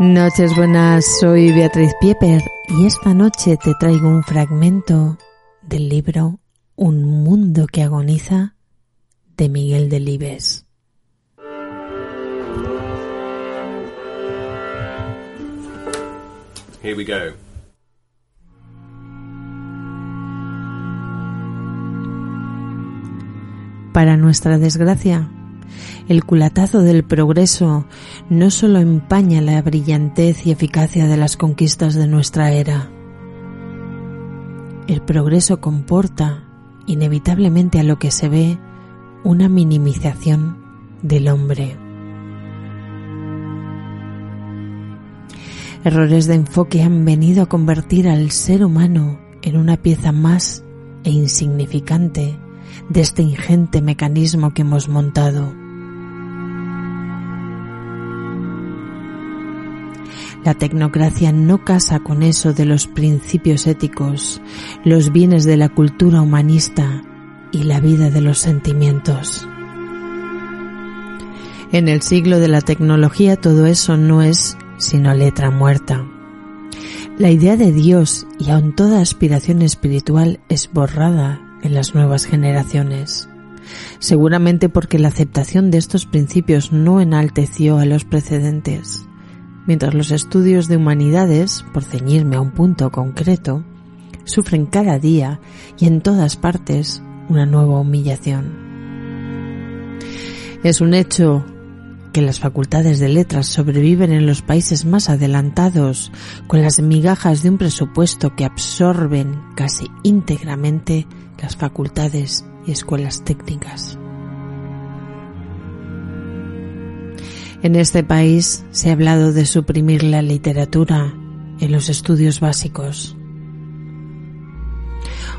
Noches buenas, soy Beatriz Pieper y esta noche te traigo un fragmento del libro Un mundo que agoniza de Miguel Delibes. Here we go. Para nuestra desgracia, el culatazo del progreso no solo empaña la brillantez y eficacia de las conquistas de nuestra era. El progreso comporta, inevitablemente a lo que se ve, una minimización del hombre. Errores de enfoque han venido a convertir al ser humano en una pieza más e insignificante de este ingente mecanismo que hemos montado. La tecnocracia no casa con eso de los principios éticos, los bienes de la cultura humanista y la vida de los sentimientos. En el siglo de la tecnología todo eso no es sino letra muerta. La idea de Dios y aun toda aspiración espiritual es borrada en las nuevas generaciones. Seguramente porque la aceptación de estos principios no enalteció a los precedentes, mientras los estudios de humanidades, por ceñirme a un punto concreto, sufren cada día y en todas partes una nueva humillación. Es un hecho que las facultades de letras sobreviven en los países más adelantados con las migajas de un presupuesto que absorben casi íntegramente las facultades y escuelas técnicas. En este país se ha hablado de suprimir la literatura en los estudios básicos,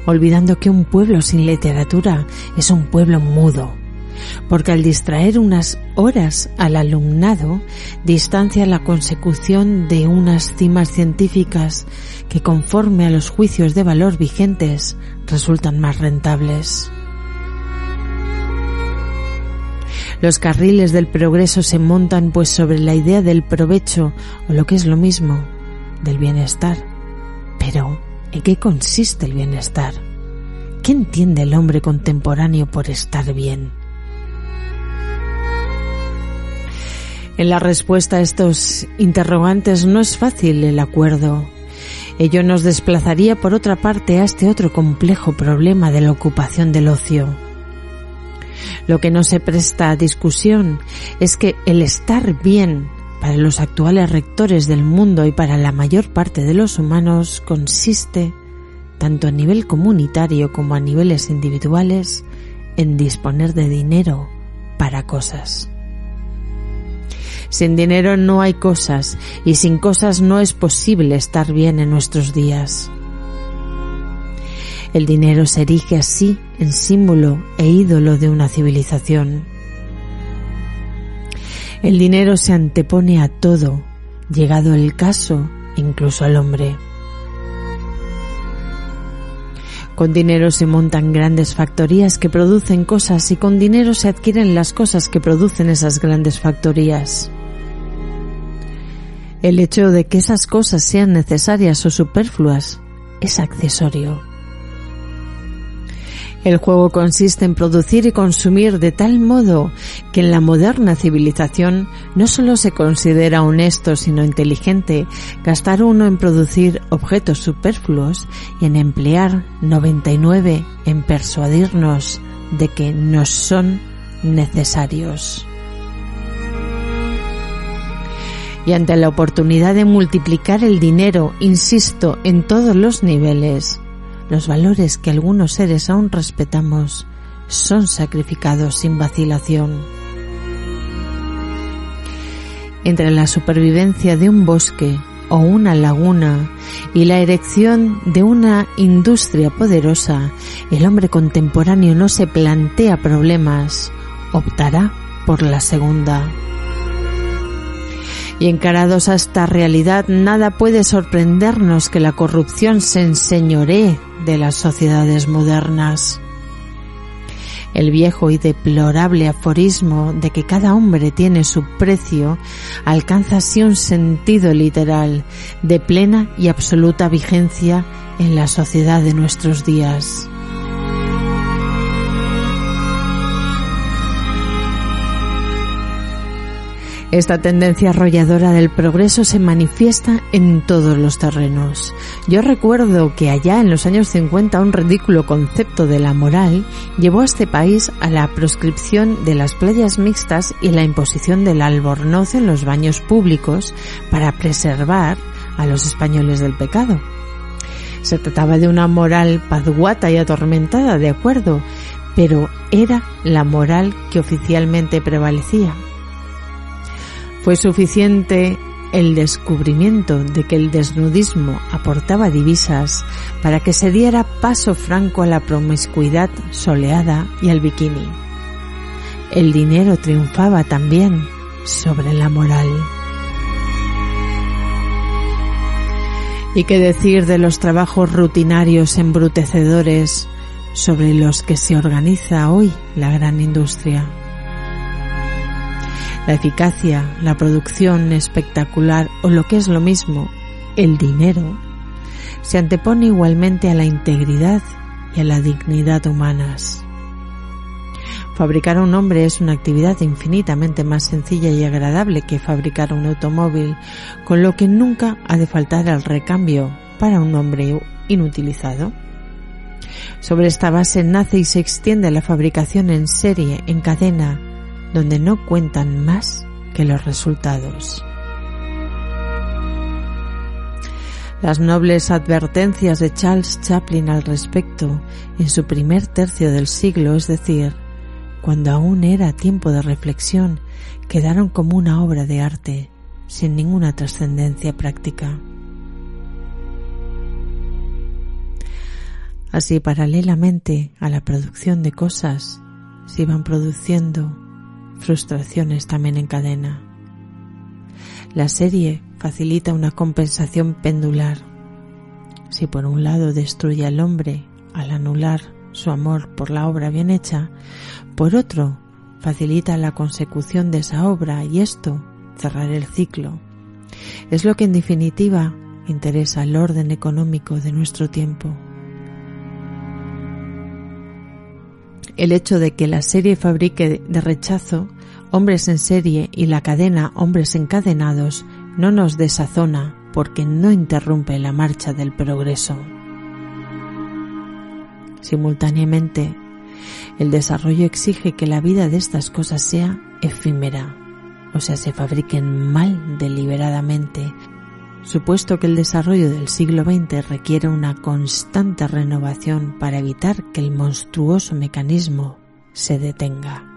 olvidando que un pueblo sin literatura es un pueblo mudo, porque al distraer unas horas al alumnado distancia la consecución de unas cimas científicas que conforme a los juicios de valor vigentes resultan más rentables. Los carriles del progreso se montan pues sobre la idea del provecho o lo que es lo mismo, del bienestar. Pero, ¿en qué consiste el bienestar? ¿Qué entiende el hombre contemporáneo por estar bien? En la respuesta a estos interrogantes no es fácil el acuerdo. Ello nos desplazaría por otra parte a este otro complejo problema de la ocupación del ocio. Lo que no se presta a discusión es que el estar bien para los actuales rectores del mundo y para la mayor parte de los humanos consiste, tanto a nivel comunitario como a niveles individuales, en disponer de dinero para cosas. Sin dinero no hay cosas y sin cosas no es posible estar bien en nuestros días. El dinero se erige así en símbolo e ídolo de una civilización. El dinero se antepone a todo, llegado el caso, incluso al hombre. Con dinero se montan grandes factorías que producen cosas y con dinero se adquieren las cosas que producen esas grandes factorías. El hecho de que esas cosas sean necesarias o superfluas es accesorio. El juego consiste en producir y consumir de tal modo que en la moderna civilización no solo se considera honesto sino inteligente gastar uno en producir objetos superfluos y en emplear 99 en persuadirnos de que nos son necesarios. Y ante la oportunidad de multiplicar el dinero, insisto, en todos los niveles, los valores que algunos seres aún respetamos son sacrificados sin vacilación. entre la supervivencia de un bosque o una laguna y la erección de una industria poderosa, el hombre contemporáneo no se plantea problemas, optará por la segunda. Y encarados a esta realidad, nada puede sorprendernos que la corrupción se enseñoree de las sociedades modernas. El viejo y deplorable aforismo de que cada hombre tiene su precio alcanza así un sentido literal de plena y absoluta vigencia en la sociedad de nuestros días. Esta tendencia arrolladora del progreso se manifiesta en todos los terrenos. Yo recuerdo que allá en los años 50 un ridículo concepto de la moral llevó a este país a la proscripción de las playas mixtas y la imposición del albornoz en los baños públicos para preservar a los españoles del pecado. Se trataba de una moral paduata y atormentada, de acuerdo, pero era la moral que oficialmente prevalecía. Fue suficiente el descubrimiento de que el desnudismo aportaba divisas para que se diera paso franco a la promiscuidad soleada y al bikini. El dinero triunfaba también sobre la moral. ¿Y qué decir de los trabajos rutinarios embrutecedores sobre los que se organiza hoy la gran industria? La eficacia, la producción espectacular o lo que es lo mismo, el dinero, se antepone igualmente a la integridad y a la dignidad humanas. Fabricar un hombre es una actividad infinitamente más sencilla y agradable que fabricar un automóvil, con lo que nunca ha de faltar el recambio para un hombre inutilizado. Sobre esta base nace y se extiende la fabricación en serie, en cadena, donde no cuentan más que los resultados. Las nobles advertencias de Charles Chaplin al respecto en su primer tercio del siglo, es decir, cuando aún era tiempo de reflexión, quedaron como una obra de arte, sin ninguna trascendencia práctica. Así, paralelamente a la producción de cosas, se iban produciendo frustraciones también en cadena. La serie facilita una compensación pendular. Si por un lado destruye al hombre al anular su amor por la obra bien hecha, por otro facilita la consecución de esa obra y esto cerrar el ciclo. Es lo que en definitiva interesa al orden económico de nuestro tiempo. El hecho de que la serie fabrique de rechazo hombres en serie y la cadena hombres encadenados no nos desazona porque no interrumpe la marcha del progreso. Simultáneamente, el desarrollo exige que la vida de estas cosas sea efímera, o sea, se fabriquen mal deliberadamente supuesto que el desarrollo del siglo XX requiere una constante renovación para evitar que el monstruoso mecanismo se detenga.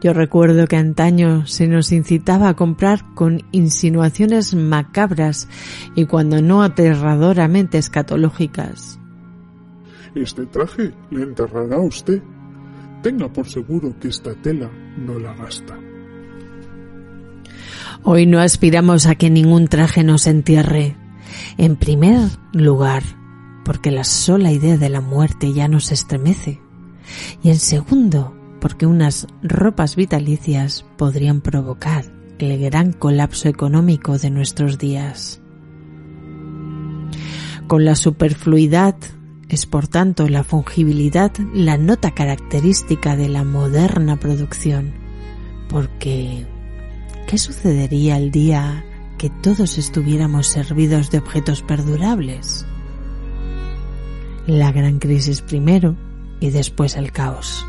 Yo recuerdo que antaño se nos incitaba a comprar con insinuaciones macabras y cuando no aterradoramente escatológicas. Este traje le enterrará a usted. Tenga por seguro que esta tela no la gasta. Hoy no aspiramos a que ningún traje nos entierre. En primer lugar, porque la sola idea de la muerte ya nos estremece. Y en segundo, porque unas ropas vitalicias podrían provocar el gran colapso económico de nuestros días. Con la superfluidad es por tanto la fungibilidad la nota característica de la moderna producción, porque ¿Qué sucedería el día que todos estuviéramos servidos de objetos perdurables? La gran crisis primero y después el caos.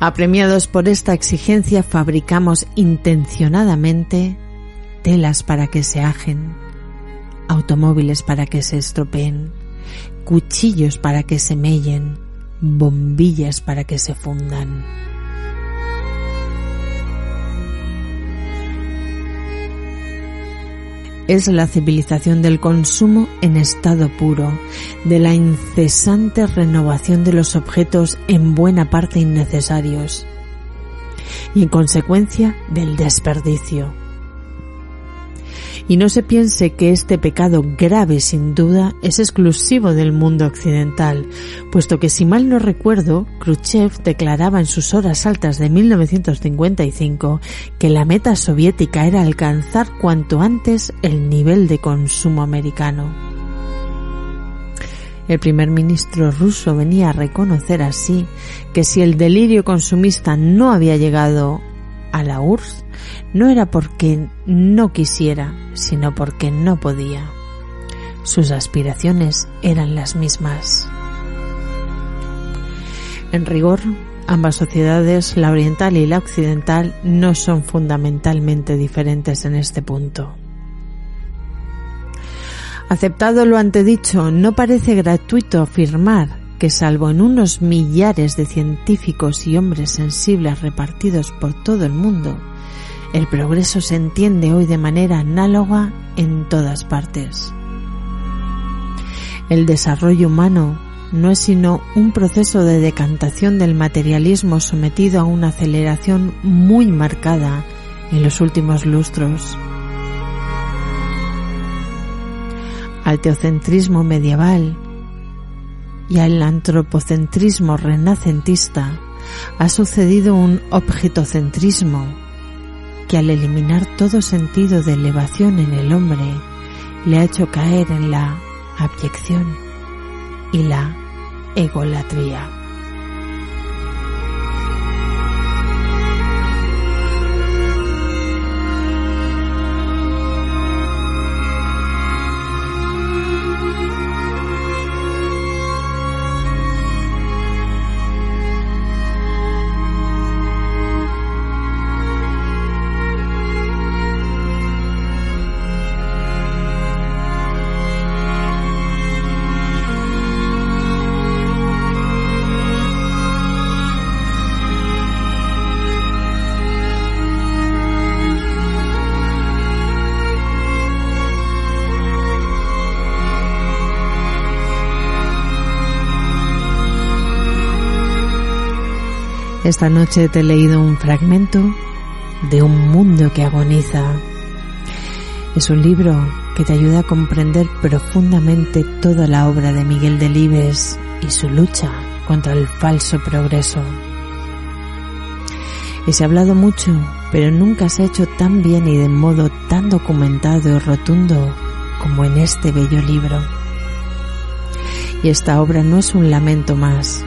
Apremiados por esta exigencia, fabricamos intencionadamente telas para que se ajen, automóviles para que se estropeen, cuchillos para que se mellen, bombillas para que se fundan. Es la civilización del consumo en estado puro, de la incesante renovación de los objetos en buena parte innecesarios y en consecuencia del desperdicio. Y no se piense que este pecado grave sin duda es exclusivo del mundo occidental, puesto que si mal no recuerdo, Khrushchev declaraba en sus horas altas de 1955 que la meta soviética era alcanzar cuanto antes el nivel de consumo americano. El primer ministro ruso venía a reconocer así que si el delirio consumista no había llegado a la URSS, no era porque no quisiera, sino porque no podía. Sus aspiraciones eran las mismas. En rigor, ambas sociedades, la oriental y la occidental, no son fundamentalmente diferentes en este punto. Aceptado lo antedicho, no parece gratuito afirmar que salvo en unos millares de científicos y hombres sensibles repartidos por todo el mundo, el progreso se entiende hoy de manera análoga en todas partes. El desarrollo humano no es sino un proceso de decantación del materialismo sometido a una aceleración muy marcada en los últimos lustros. Al teocentrismo medieval y al antropocentrismo renacentista ha sucedido un objetocentrismo que al eliminar todo sentido de elevación en el hombre, le ha hecho caer en la abyección y la egolatría. Esta noche te he leído un fragmento de Un mundo que agoniza. Es un libro que te ayuda a comprender profundamente toda la obra de Miguel Delibes y su lucha contra el falso progreso. Y se ha hablado mucho, pero nunca se ha hecho tan bien y de modo tan documentado y rotundo como en este bello libro. Y esta obra no es un lamento más,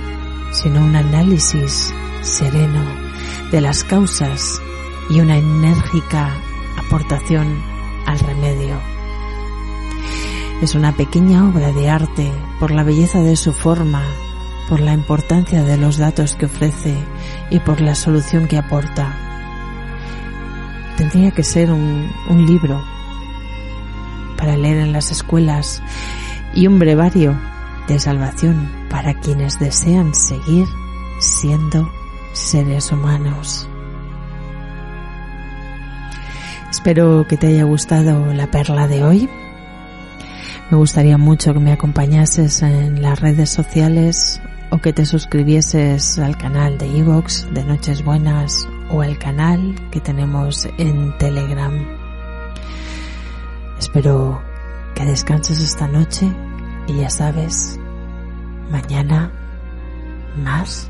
sino un análisis sereno de las causas y una enérgica aportación al remedio. Es una pequeña obra de arte por la belleza de su forma, por la importancia de los datos que ofrece y por la solución que aporta. Tendría que ser un, libro para leer en las escuelas y un brevario de salvación para quienes desean seguir siendo seres humanos. Espero que te haya gustado la perla de hoy. Me gustaría mucho que me acompañases en las redes sociales o que te suscribieses al canal de Evox de Noches Buenas o al canal que tenemos en Telegram. Espero que descanses esta noche y ya sabes, mañana más